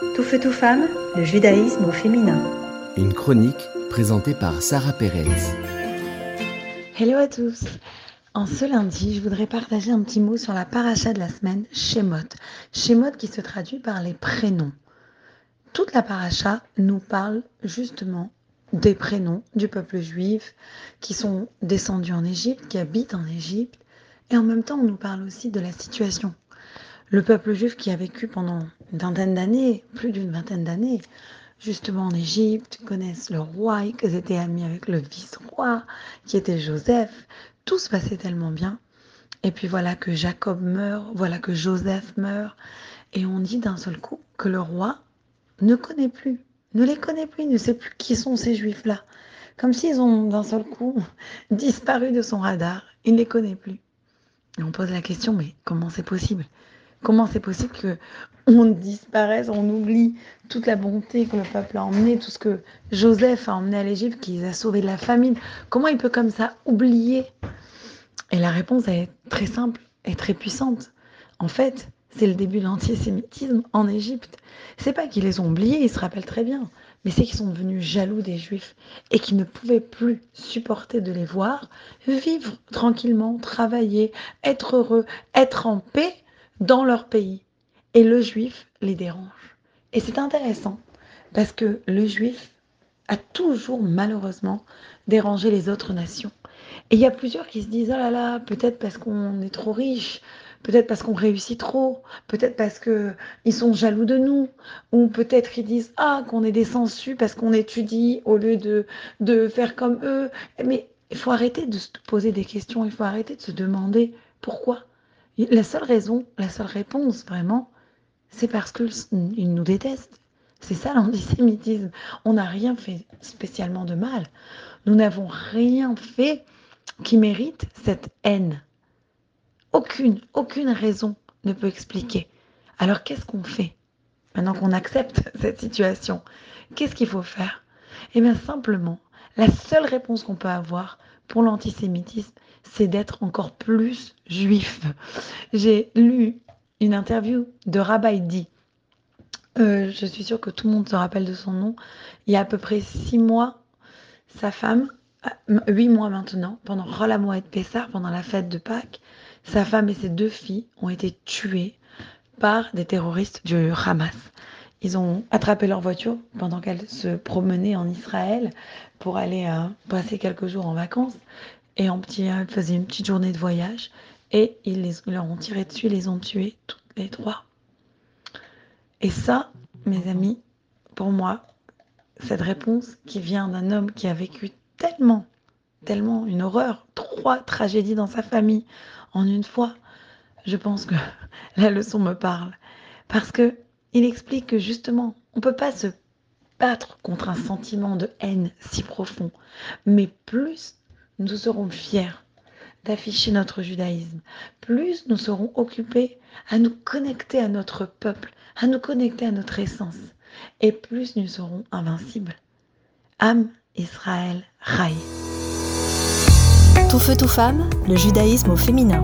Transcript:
Tout feu, tout femme, le judaïsme au féminin. Une chronique présentée par Sarah Pérez. Hello à tous. En ce lundi, je voudrais partager un petit mot sur la paracha de la semaine, Shemot. Shemot qui se traduit par les prénoms. Toute la paracha nous parle justement des prénoms du peuple juif qui sont descendus en Égypte, qui habitent en Égypte. Et en même temps, on nous parle aussi de la situation le peuple juif qui a vécu pendant une vingtaine d'années, plus d'une vingtaine d'années, justement en Égypte, connaissent le roi, qu'ils étaient amis avec le vice-roi, qui était Joseph. Tout se passait tellement bien. Et puis voilà que Jacob meurt, voilà que Joseph meurt. Et on dit d'un seul coup que le roi ne connaît plus, ne les connaît plus, ne sait plus qui sont ces juifs-là. Comme s'ils ont d'un seul coup disparu de son radar. Il ne les connaît plus. Et on pose la question, mais comment c'est possible? Comment c'est possible que on disparaisse, on oublie toute la bonté que le peuple a emmené, tout ce que Joseph a emmené à l'Égypte, qui a sauvés de la famine Comment il peut comme ça oublier? Et la réponse est très simple et très puissante. En fait, c'est le début de l'antisémitisme en Égypte. C'est pas qu'ils les ont oubliés, ils se rappellent très bien, mais c'est qu'ils sont devenus jaloux des Juifs et qu'ils ne pouvaient plus supporter de les voir vivre tranquillement, travailler, être heureux, être en paix dans leur pays. Et le juif les dérange. Et c'est intéressant parce que le juif a toujours malheureusement dérangé les autres nations. Et il y a plusieurs qui se disent, oh là là, peut-être parce qu'on est trop riche, peut-être parce qu'on réussit trop, peut-être parce qu'ils sont jaloux de nous, ou peut-être qu'ils disent, ah, qu'on est des sensus parce qu'on étudie au lieu de, de faire comme eux. Mais il faut arrêter de se poser des questions, il faut arrêter de se demander pourquoi. La seule raison, la seule réponse vraiment, c'est parce qu'ils nous détestent. C'est ça l'antisémitisme. On n'a rien fait spécialement de mal. Nous n'avons rien fait qui mérite cette haine. Aucune, aucune raison ne peut expliquer. Alors qu'est-ce qu'on fait maintenant qu'on accepte cette situation? Qu'est-ce qu'il faut faire? Eh bien simplement, la seule réponse qu'on peut avoir pour l'antisémitisme, c'est d'être encore plus juif. J'ai lu une interview de Rabbi. Euh, je suis sûre que tout le monde se rappelle de son nom. Il y a à peu près six mois, sa femme, euh, huit mois maintenant, pendant Rola Moed Pessar, pendant la fête de Pâques, sa femme et ses deux filles ont été tuées par des terroristes du Hamas. Ils ont attrapé leur voiture pendant qu'elles se promenaient en Israël pour aller euh, passer quelques jours en vacances. Et en petit, elles faisaient une petite journée de voyage. Et ils, leur ont tiré dessus, les ont tués, toutes les trois. Et ça, mes amis, pour moi, cette réponse qui vient d'un homme qui a vécu tellement, tellement une horreur, trois tragédies dans sa famille en une fois, je pense que la leçon me parle. Parce que il explique que justement, on ne peut pas se battre contre un sentiment de haine si profond, mais plus nous serons fiers d'afficher notre judaïsme, plus nous serons occupés à nous connecter à notre peuple, à nous connecter à notre essence, et plus nous serons invincibles. Am Israël Rai. Tout feu, tout femme, le judaïsme au féminin.